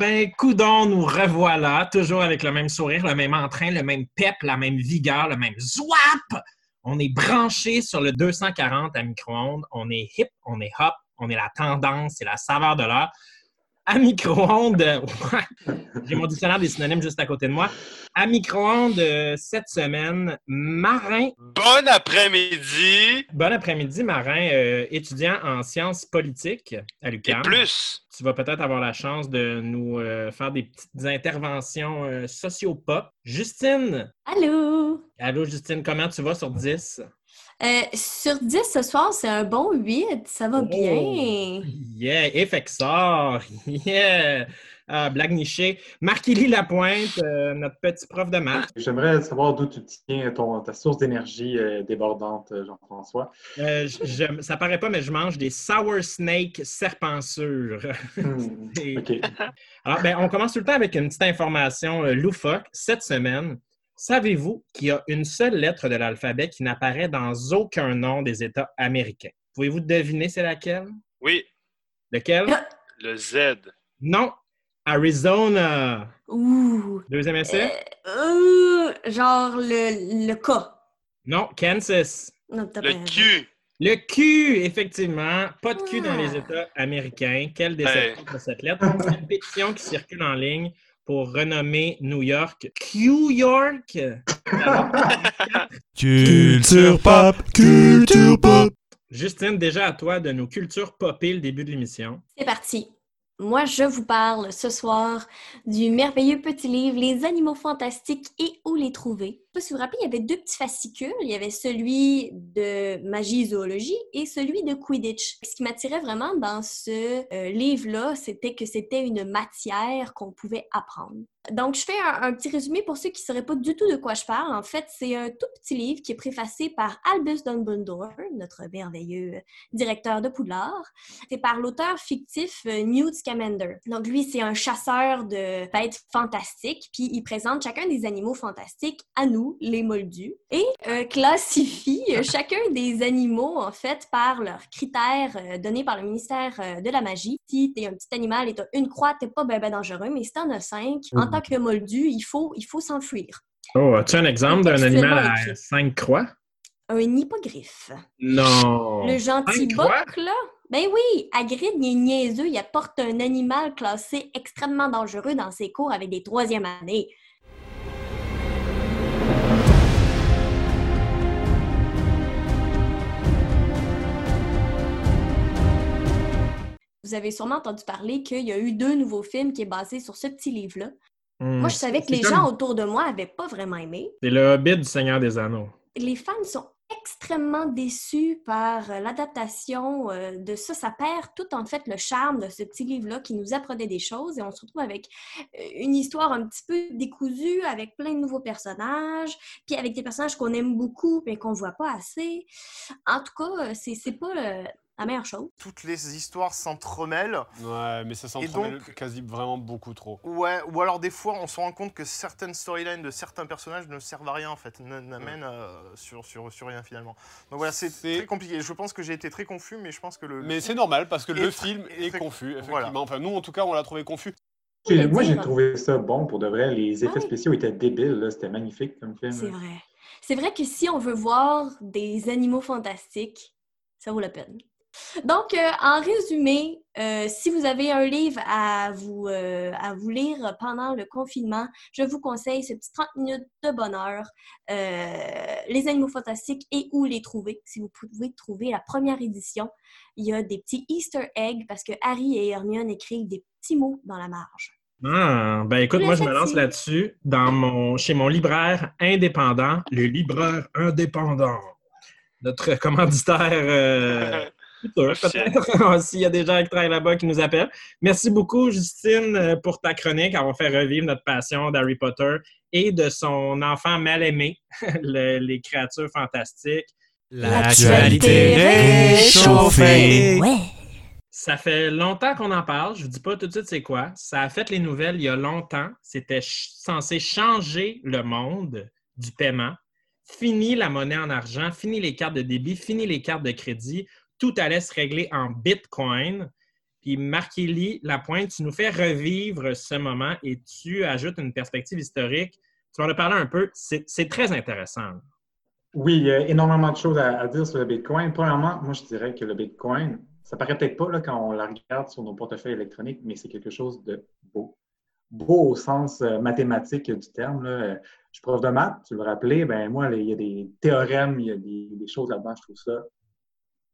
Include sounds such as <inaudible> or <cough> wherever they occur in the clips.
ben, coudon, nous revoilà, toujours avec le même sourire, le même entrain, le même pep, la même vigueur, le même zwap. On est branché sur le 240 à micro-ondes. On est hip, on est hop, on est la tendance, c'est la saveur de l'heure. À micro-ondes, ouais, j'ai mon dictionnaire des synonymes juste à côté de moi. À micro-ondes, euh, cette semaine, Marin. Bon après-midi. Bon après-midi, Marin, euh, étudiant en sciences politiques à Et l'UQAM. plus. tu vas peut-être avoir la chance de nous euh, faire des petites interventions euh, socio-pop. Justine! Allô? Allô, Justine, comment tu vas sur 10? Euh, sur 10 ce soir, c'est un bon 8. Ça va Oh! bien. Yeah! Effexor! <laughs> Yeah! Ah, blague nichée. Marc-Élie Lapointe, euh, notre petit prof de maths. J'aimerais savoir d'où tu tiens ton, ta source d'énergie euh, débordante, Jean-François. Euh, je- je- ça paraît pas, mais je mange des sour snake serpensures. Hmm, <laughs> Et-. Alors, ben, on commence tout le temps avec une petite information euh, loufoque. Cette semaine, savez-vous qu'il y a une seule lettre de l'alphabet qui n'apparaît dans aucun nom des États américains? Pouvez-vous deviner c'est laquelle? Oui, Lequel? le Z. Non! Arizona! Ouh. Deuxième essai? Euh, genre le, le K. Non, Kansas. Non, Le Q. Le Q, effectivement. Pas de Q dans les Ah. États américains. Quelle déception pour cette lettre. C'est une pétition qui circule en ligne pour renommer New York Q York. <laughs> Culture pop, culture pop. Justine, déjà à toi de nos cultures popées le début de l'émission. C'est parti. Moi, je vous parle ce soir du merveilleux petit livre Les animaux fantastiques et où les trouver. Je sais pas si vous vous rappelez, il y avait deux petits fascicules. Il y avait celui de magie zoologie et celui de Quidditch. Ce qui m'attirait vraiment dans ce euh, livre-là, c'était que c'était une matière qu'on pouvait apprendre. Donc, je fais un, petit résumé pour ceux qui ne sauraient pas du tout de quoi je parle. En fait, c'est un tout petit livre qui est préfacé par Albus Dumbledore, notre merveilleux directeur de Poudlard. C'est par l'auteur fictif euh, Newt Scamander. Donc lui, c'est un chasseur de bêtes fantastiques, puis il présente chacun des animaux fantastiques à nous, les moldus, et euh, classifie euh, chacun des animaux, en fait, par leurs critères euh, donnés par le ministère de la magie. Si t'es un petit animal et t'as une croix, t'es pas ben, ben dangereux, mais si t'en as cinq, en Mhm. tant que moldu, il faut, il faut s'enfuir. Oh, as-tu un exemple d'un animal à cinq croix? Un hippogriffe. Non. Le gentil boc, là? Ben oui, Hagrid, il est niaiseux, il apporte un animal classé extrêmement dangereux dans ses cours avec des troisième années. Vous avez sûrement entendu parler qu'il y a eu deux nouveaux films qui est basés sur ce petit livre-là. Hmm, Moi, je savais que les comme- gens autour de moi avaient pas vraiment aimé. C'est le Hobbit du Seigneur des Anneaux. les fans sont extrêmement déçus par euh, l'adaptation euh, de ça. Ça perd tout en fait le charme de ce petit livre-là qui nous apprenait des choses et on se retrouve avec euh, une histoire un petit peu décousue avec plein de nouveaux personnages, puis avec des personnages qu'on aime beaucoup mais qu'on voit pas assez. En tout cas, c'est pas la meilleure chose. toutes les histoires s'entremêlent. Ouais, mais ça s'entremêle donc- quasi vraiment beaucoup trop. Ouais, ou alors des fois, on se rend compte que certaines storylines de certains personnages ne servent à rien en fait, n'amènent euh, sur, sur, sur rien finalement. Donc voilà, c'est C'est- très compliqué. Je pense que j'ai été très confus, mais je pense que le. Mais c'est normal parce que le film est très- confus, effectivement. voilà. Enfin, nous, en tout cas, on l'a trouvé confus. J'ai- Moi, j'ai trouvé ça bon pour de vrai. Les effets spéciaux étaient débiles. là. C'était magnifique comme film. C'est vrai. C'est vrai que si on veut voir des animaux fantastiques, ça vaut la peine. Donc, euh, en résumé, euh, si vous avez un livre à vous, euh, à vous lire pendant le confinement, je vous conseille ce petit 30 minutes de bonheur, Les animaux fantastiques et où les trouver. Si vous pouvez trouver la première édition, il y a des petits Easter eggs parce que Harry et Hermione écrivent des petits mots dans la marge. Ah, ben écoute, moi je me lance là-dessus dans mon, chez mon libraire indépendant, le libraire indépendant. Notre commanditaire <laughs> peut-être. <laughs> S'il y a des gens qui travaillent là-bas qui nous appellent. Merci beaucoup, Justine, euh, pour ta chronique. On va faire revivre notre passion d'Harry Potter et de son enfant mal aimé, <laughs> les créatures fantastiques. L'actualité réchauffée. Ouais. Ça fait longtemps qu'on en parle. Je ne vous dis pas tout de suite c'est quoi. Ça a fait les nouvelles il y a longtemps. C'était censé changer le monde du paiement. Fini la monnaie en argent, fini les cartes de débit, fini les cartes de crédit tout allait se régler en Bitcoin. Puis marc la pointe, tu nous fais revivre ce moment et tu ajoutes une perspective historique. Tu vas en parler un peu. C'est très intéressant. Oui, il y a énormément de choses à, dire sur le Bitcoin. Premièrement, moi, je dirais que le Bitcoin, ça paraît peut-être pas là, quand on la regarde sur nos portefeuilles électroniques, mais c'est quelque chose de beau. Beau au sens euh, mathématique du terme. Je suis prof de maths, tu le rappelais, ben moi, il y a des théorèmes, il y a des choses là-dedans, je trouve ça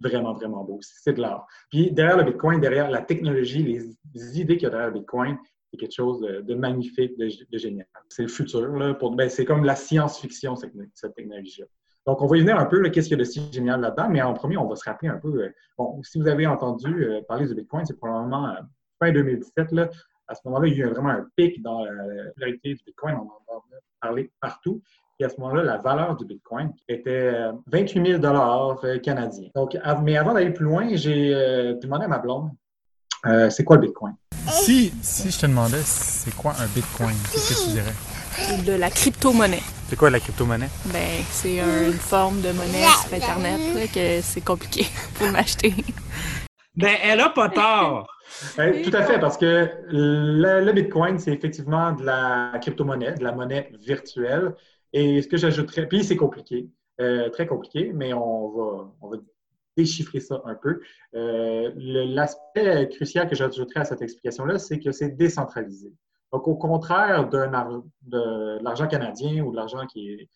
vraiment, vraiment beau. C'est de l'art. Puis derrière le Bitcoin, derrière la technologie, les, idées qu'il y a derrière le Bitcoin, c'est quelque chose de, magnifique, de, génial. C'est le futur. Là, ben, c'est comme la science-fiction, cette, technologie-là. Donc, on va y venir un peu, qu'est-ce qu'il y a de si génial là-dedans, mais en premier, on va se rappeler un peu. Euh, bon, si vous avez entendu euh, parler du Bitcoin, c'est probablement euh, fin 2017. Là, à ce moment-là, il y a eu vraiment un pic dans la popularité du Bitcoin. On en entend parler partout. Et à ce moment-là, la valeur du Bitcoin était 28 euh, 000 euh, canadiens. Donc, mais avant d'aller plus loin, j'ai euh, demandé à ma blonde, c'est quoi le Bitcoin? Si, si je te demandais, c'est quoi un Bitcoin? Qu'est-ce que tu dirais? De la crypto-monnaie. C'est quoi la crypto-monnaie? Ben, c'est une forme de monnaie sur Internet que c'est compliqué <laughs> pour m'acheter. Ben, elle a pas tort! <laughs> tout à fait, parce que le Bitcoin, c'est effectivement de la crypto-monnaie, de la monnaie virtuelle. Et ce que j'ajouterais, puis c'est compliqué, euh, très compliqué, mais on va, on va déchiffrer ça un peu. Euh, l'aspect crucial que j'ajouterais à cette explication-là, c'est que c'est décentralisé. Donc, au contraire de l'argent canadien ou de l'argent qui est,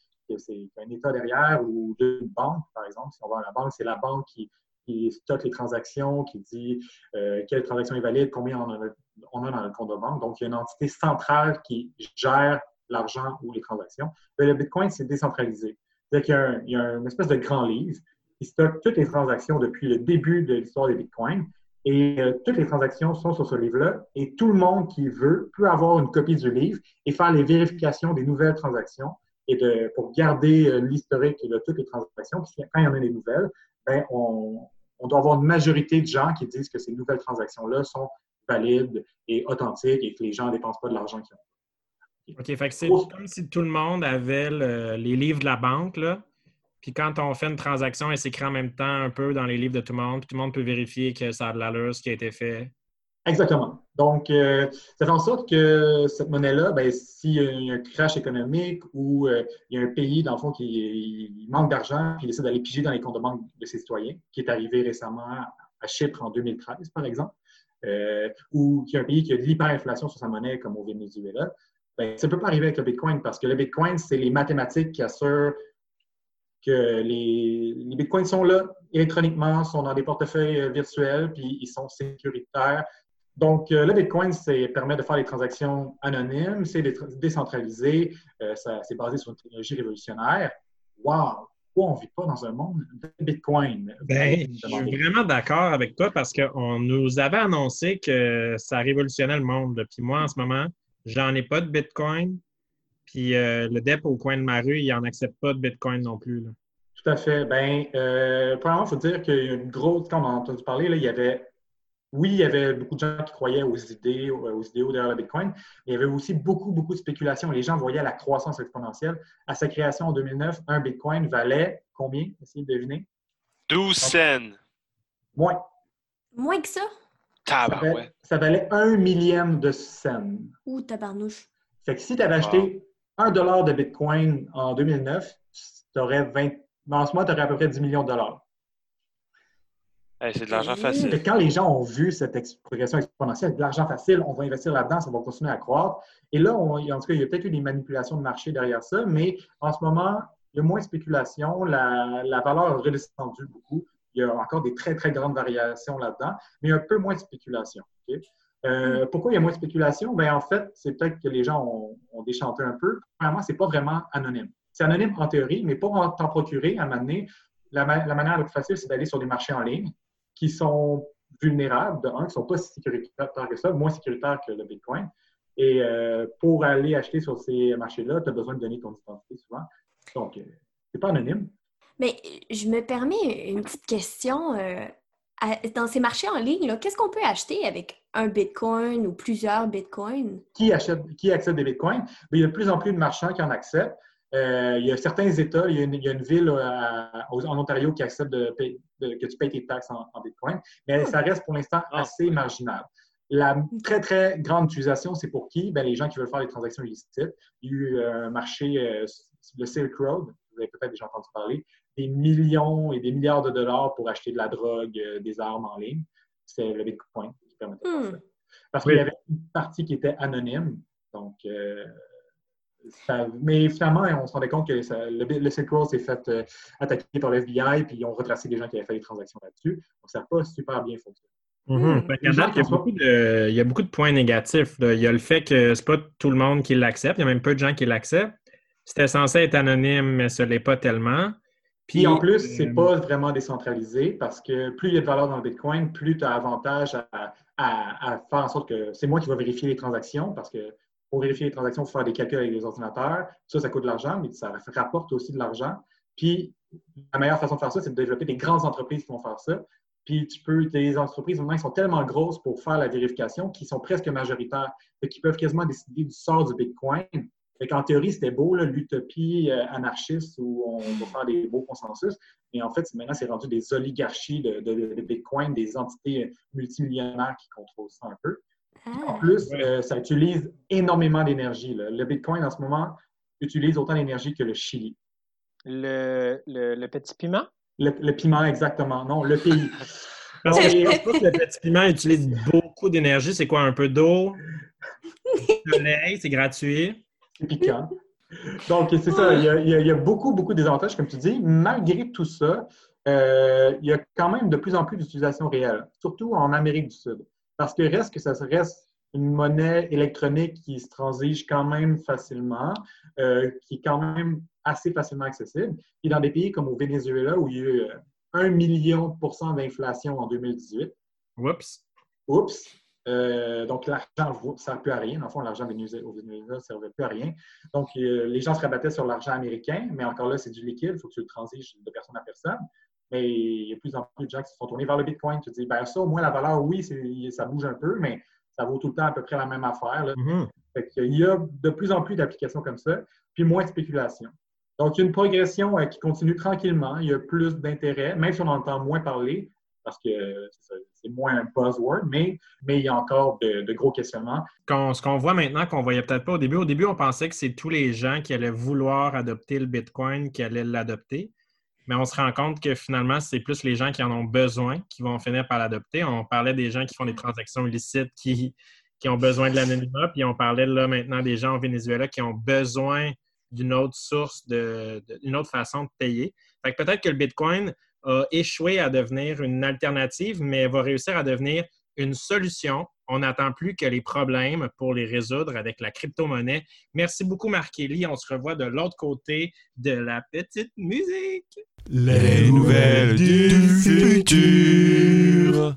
un État derrière ou d'une banque, par exemple, si on va à la banque, c'est la banque qui, qui stocke les transactions, qui dit euh, quelle transaction est valide, combien on a, on a dans le compte de banque. Donc, il y a une entité centrale qui gère l'argent ou les transactions. le Bitcoin, c'est décentralisé. C'est-à-dire qu'il y, a une espèce de grand livre qui stocke toutes les transactions depuis le début de l'histoire des Bitcoins. Et euh, toutes les transactions sont sur ce livre-là. Et tout le monde qui veut peut avoir une copie du livre et faire les vérifications des nouvelles transactions et de, pour garder euh, l'historique de toutes les transactions. Puis quand il y en a des nouvelles, ben, on, on doit avoir une majorité de gens qui disent que ces nouvelles transactions-là sont valides et authentiques et que les gens ne dépensent pas de l'argent qu'ils ont. OK, fait que c'est comme si tout le monde avait les livres de la banque, là. Puis quand on fait une transaction, elle s'écrit en même temps un peu dans les livres de tout le monde, puis tout le monde peut vérifier que ça a de l'allure, ce qui a été fait. Exactement. Donc, euh, ça fait en sorte que cette monnaie-là, ben, s'il y a un crash économique ou euh, il y a un pays, dans le fond, qui manque d'argent, puis il essaie d'aller piger dans les comptes de banque de ses citoyens, qui est arrivé récemment à Chypre en 2013, par exemple, euh, ou qu'il y a un pays qui a de l'hyperinflation sur sa monnaie, comme au Venezuela, ben, ça ne peut pas arriver avec le Bitcoin parce que le Bitcoin, c'est les mathématiques qui assurent que les, Bitcoins sont là électroniquement, sont dans des portefeuilles euh, virtuels, puis ils sont sécuritaires. Donc, euh, le Bitcoin, ça permet de faire des transactions anonymes, c'est décentralisé, euh, c'est basé sur une technologie révolutionnaire. Wow! Pourquoi on ne vit pas dans un monde de Bitcoin? Ben, je suis vraiment d'accord avec toi parce qu'on nous avait annoncé que ça révolutionnait le monde. Puis moi, en ce moment, J'en ai pas de Bitcoin. Puis euh, le DEP au coin de ma rue, il n'en accepte pas de Bitcoin non plus. Tout à fait. Bien, euh, premièrement, il faut dire qu'il y a une grosse. Quand on a entendu parler, là, il y avait. Oui, il y avait beaucoup de gens qui croyaient aux idées, aux idéaux derrière le Bitcoin, mais il y avait aussi beaucoup, beaucoup de spéculations. Les gens voyaient la croissance exponentielle. À sa création en 2009, un Bitcoin valait combien? Essayez de deviner. 12 cents. Moins. Moins que ça? Ça, valait, un millième de cent. Ouh, tabarnouche. Fait que si tu avais acheté un dollar de Bitcoin en 2009, tu aurais 20. En ce moment, tu aurais à peu près 10 millions de dollars. c'est de l'argent facile. Quand les gens ont vu cette ex- progression exponentielle, de l'argent facile, on va investir là-dedans, ça va continuer à croître. Et là, on- en tout cas, il y a peut-être eu des manipulations de marché derrière ça, mais en ce moment, il y a moins de spéculation, la, la valeur a redescendu beaucoup. Il y a encore des très, très grandes variations là-dedans, mais un peu moins de spéculation. Euh, pourquoi il y a moins de spéculation? Ben, en fait, c'est peut-être que les gens ont, déchanté un peu. Premièrement, c'est pas vraiment anonyme. C'est anonyme en théorie, mais pour en- t'en procurer, à un la manière la plus facile, c'est d'aller sur des marchés en ligne qui sont vulnérables, de un, qui ne sont pas si sécuritaires que ça, moins sécuritaires que le Bitcoin. Et euh, pour aller acheter sur ces marchés-là, tu as besoin de donner ton identité souvent. Donc, euh, c'est pas anonyme. Mais je me permets une petite question. euh, à- dans ces marchés en ligne, qu'est-ce qu'on peut acheter avec un Bitcoin ou plusieurs Bitcoins? Qui, achète, qui accepte des bitcoins? Mais il y a de plus en plus de marchands qui en acceptent. Euh, il y a certains États, il y a une, il y a une ville euh, à- en Ontario qui accepte de payer- de- que tu payes tes taxes en, en bitcoin, mais ça reste pour l'instant Ah. assez marginal. La très, très grande utilisation, c'est pour qui? Ben, les gens qui veulent faire des transactions illicites. Il y a eu euh, un marché, euh, le Silk Road, vous avez peut-être déjà entendu parler, des millions et des milliards de dollars pour acheter de la drogue, euh, des armes en ligne. C'est le Bitcoin qui permettait de faire ça. Hmm. Parce Oui. qu'il y avait une partie qui était anonyme. Donc, euh, ça- mais finalement, on se rendait compte que ça- le, le Silk Road s'est fait euh, attaquer par le FBI, puis ils ont retracé des gens qui avaient fait des transactions là-dessus. Donc, ça n'a pas super bien fonctionné. Mhm. Gens date, il, y a beaucoup de, il y a beaucoup de points négatifs. là. Il y a le fait que c'est pas tout le monde qui l'accepte. Il y a même peu de gens qui l'acceptent. C'était censé être anonyme, mais ce l'est pas tellement. Puis en plus, c'est euh, pas vraiment décentralisé parce que plus il y a de valeur dans le Bitcoin, plus tu as avantage à, à- à faire en sorte que c'est moi qui vais vérifier les transactions parce que pour vérifier les transactions, il faut faire des calculs avec les ordinateurs. Ça, ça coûte de l'argent, mais ça rapporte aussi de l'argent. Puis la meilleure façon de faire ça, c'est de développer des grandes entreprises qui vont faire ça. Puis tu peux, les entreprises maintenant, ils sont tellement grosses pour faire la vérification qu'ils sont presque majoritaires. Qu'ils peuvent quasiment décider du sort du Bitcoin. Fait qu'en théorie, c'était beau, là, l'utopie euh, anarchiste où on va faire des beaux consensus. Mais en fait, maintenant, c'est rendu des oligarchies de, de- de Bitcoin, des entités euh, multimillionnaires qui contrôlent ça un peu. En Ah. plus, Ouais. euh, ça utilise énormément d'énergie. là. Le Bitcoin, en ce moment, utilise autant d'énergie que le Chili. Le, le, le petit piment? Le, le piment, exactement. Non, le pays. <laughs> Le petit piment utilise beaucoup d'énergie. C'est quoi? Un peu d'eau, du <laughs> soleil, c'est gratuit. C'est piquant. Donc, c'est ça. Il y, a, il y beaucoup, beaucoup de désavantages, comme tu dis. Malgré tout ça, euh, il y a quand même de plus en plus d'utilisation réelle, surtout en Amérique du Sud. Parce que reste que ça reste une monnaie électronique qui se transige quand même facilement, euh, qui est quand même assez facilement accessible. Et dans des pays comme au Venezuela, où il y a eu euh, 1 million de pourcents d'inflation en 2018, Oups. Oups! Euh, donc, l'argent ne sert plus à rien. Dans le fond, l'argent au Venezuela ne servait plus à rien. Donc, euh, les gens se rabattaient sur l'argent américain, mais encore là, c'est du liquide. Il faut que tu le transiges de personne à personne. Mais il y a de plus en plus de gens qui se sont tournés vers le Bitcoin. Tu te dis, ben ça, au moins, la valeur, oui, ça bouge un peu, mais ça vaut tout le temps à peu près la même affaire. là. Mhm. Fait qu'il y a de plus en plus d'applications comme ça, puis moins de spéculation. Donc, il y a une progression euh, qui continue tranquillement. Il y a plus d'intérêt, même si on entend moins parler, parce que c'est moins un buzzword, mais, mais il y a encore de, gros questionnements. Qu'on- ce qu'on voit maintenant, qu'on voyait peut-être pas au début. Au début, on pensait que c'est tous les gens qui allaient vouloir adopter le Bitcoin qui allaient l'adopter. Mais on se rend compte que finalement, c'est plus les gens qui en ont besoin qui vont finir par l'adopter. On parlait des gens qui font des transactions illicites qui, qui ont besoin de l'anonymat, puis on parlait là maintenant des gens au Venezuela qui ont besoin d'une autre source, de, de- d'une autre façon de payer. Fait que peut-être que le Bitcoin a échoué à devenir une alternative, mais va réussir à devenir une solution. On n'attend plus que les problèmes pour les résoudre avec la crypto-monnaie. Merci beaucoup, Marc Kelly. On se revoit de l'autre côté de la petite musique. Les nouvelles du futur.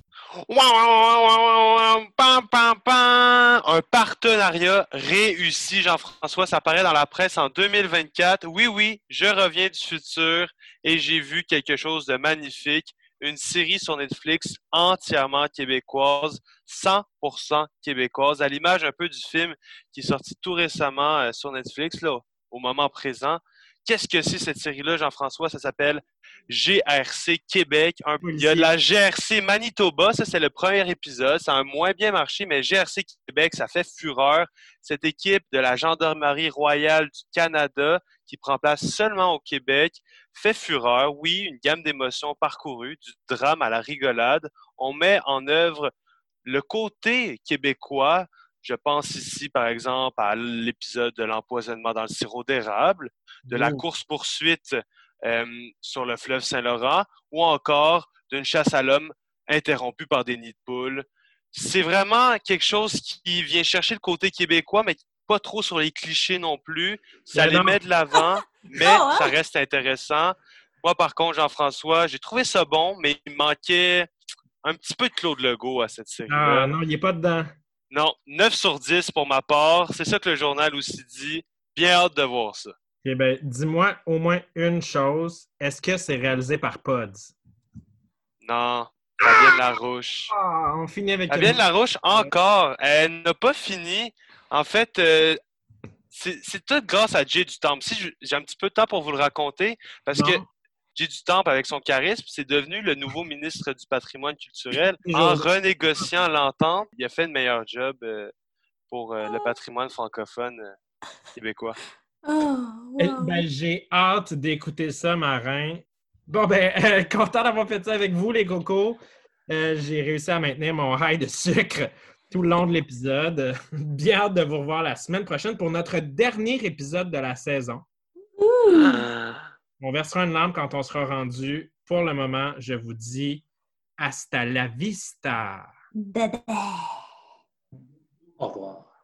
Pam, pam. Un partenariat réussi, Jean-François. Ça paraît dans la presse en 2024. Oui, oui, je reviens du futur et j'ai vu quelque chose de magnifique. Une série sur Netflix entièrement québécoise, 100% québécoise, à l'image un peu du film qui est sorti tout récemment euh, sur Netflix, là, au moment présent. Qu'est-ce que c'est cette série-là, Jean-François? Ça s'appelle GRC Québec. Un- il y a de la GRC Manitoba, ça c'est le premier épisode. Ça a moins bien marché, mais GRC Québec, ça fait fureur. Cette équipe de la Gendarmerie royale du Canada qui prend place seulement au Québec, fait fureur. Oui, une gamme d'émotions parcourues, du drame à la rigolade. On met en œuvre le côté québécois. Je pense ici, par exemple, à l'épisode de l'empoisonnement dans le sirop d'érable, de la Ouh. course-poursuite euh, sur le fleuve Saint-Laurent, ou encore d'une chasse à l'homme interrompue par des nids de poules. C'est vraiment quelque chose qui vient chercher le côté québécois, mais pas trop sur les clichés non plus. Ça Mais les non. met de l'avant, <laughs> mais Ah ouais? ça reste intéressant. Moi, par contre, Jean-François, j'ai trouvé ça bon, mais il manquait un petit peu de Claude Legault à cette série-là. Ah non, il n'est pas dedans. Non, 9 sur 10 pour ma part. C'est ça que le journal aussi dit. Bien hâte de voir ça. Eh ben, dis-moi au moins une chose. Est-ce que c'est réalisé par Pods? Non, Fabienne Larouche. Ah, on finit avec Fabienne une- Larouche, encore. Elle n'a pas fini. En fait, euh, c'est tout grâce à Jay du Temple. Si j'ai un petit peu de temps pour vous le raconter, parce Non. que Jay du Temple, avec son charisme, c'est devenu le nouveau ministre du patrimoine culturel. En renégociant l'entente, il a fait une meilleure job euh, pour euh, le patrimoine francophone québécois. Oh, Eh wow. Ben, j'ai hâte d'écouter ça, Marin. Bon, ben, <laughs> euh, content d'avoir fait ça avec vous, les cocos. Euh, j'ai réussi à maintenir mon high de sucre tout le long de l'épisode. <laughs> Bien hâte de vous revoir la semaine prochaine pour notre dernier épisode de la saison. On versera une lampe quand on sera rendu. Pour le moment, je vous dis hasta la vista. Bye bye. Au revoir.